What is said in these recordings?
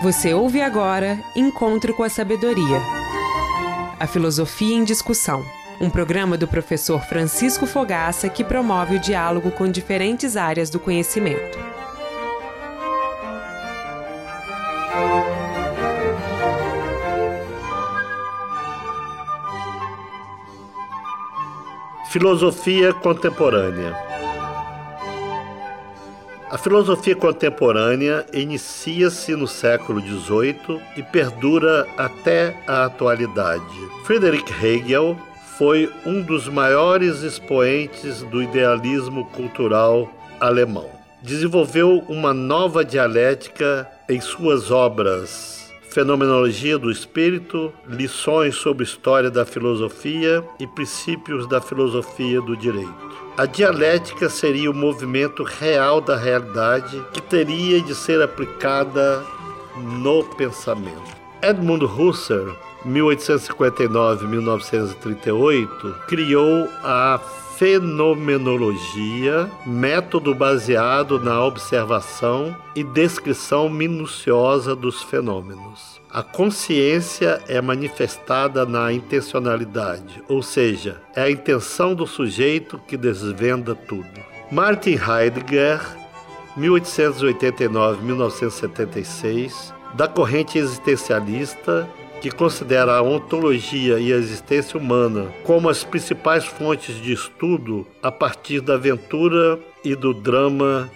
Você ouve agora Encontro com a Sabedoria. A Filosofia em Discussão. Um programa do professor Francisco Fogaça que promove o diálogo com diferentes áreas do conhecimento. Filosofia contemporânea. A filosofia contemporânea inicia-se no século XVIII e perdura até a atualidade. Friedrich Hegel foi um dos maiores expoentes do idealismo cultural alemão. Desenvolveu uma nova dialética em suas obras Fenomenologia do Espírito, lições sobre história da filosofia e princípios da filosofia do direito. A dialética seria o movimento real da realidade que teria de ser aplicada no pensamento. Edmund Husserl, 1859-1938, criou a fenomenologia, método baseado na observação e descrição minuciosa dos fenômenos. A consciência é manifestada na intencionalidade, ou seja, é a intenção do sujeito que desvenda tudo. Martin Heidegger, 1889-1976, da corrente existencialista, que considera a ontologia e a existência humana como as principais fontes de estudo a partir da aventura e do drama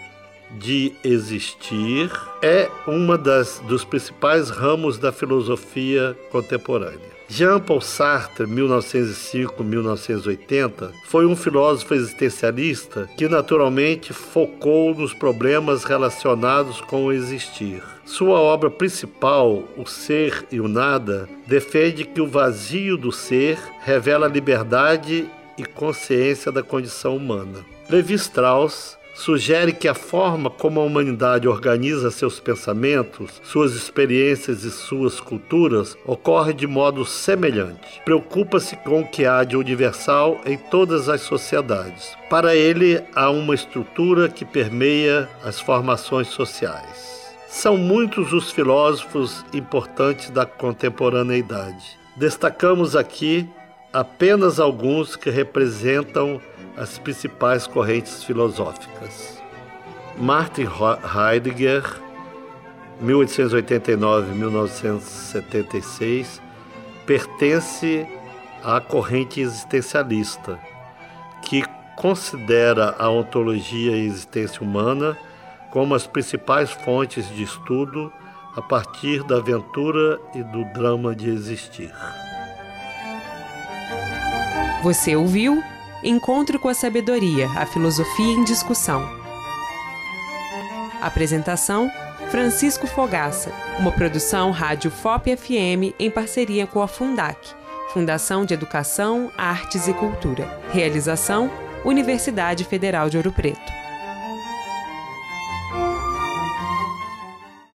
de existir, é uma das dos principais ramos da filosofia contemporânea. Jean-Paul Sartre, 1905-1980, foi um filósofo existencialista que naturalmente focou nos problemas relacionados com o existir. Sua obra principal, O Ser e o Nada, defende que o vazio do ser revela a liberdade e consciência da condição humana. Levi Strauss sugere que a forma como a humanidade organiza seus pensamentos, suas experiências e suas culturas ocorre de modo semelhante. Preocupa-se com o que há de universal em todas as sociedades. Para ele, há uma estrutura que permeia as formações sociais. São muitos os filósofos importantes da contemporaneidade. Destacamos aqui apenas alguns que representam as principais correntes filosóficas. Martin Heidegger, 1889-1976, pertence à corrente existencialista, que considera a ontologia e a existência humana como as principais fontes de estudo a partir da aventura e do drama de existir. Você ouviu Encontro com a Sabedoria, a Filosofia em Discussão. Apresentação: Francisco Fogaça, uma produção Rádio FOP FM em parceria com a Fundac, Fundação de Educação, Artes e Cultura. Realização: Universidade Federal de Ouro Preto.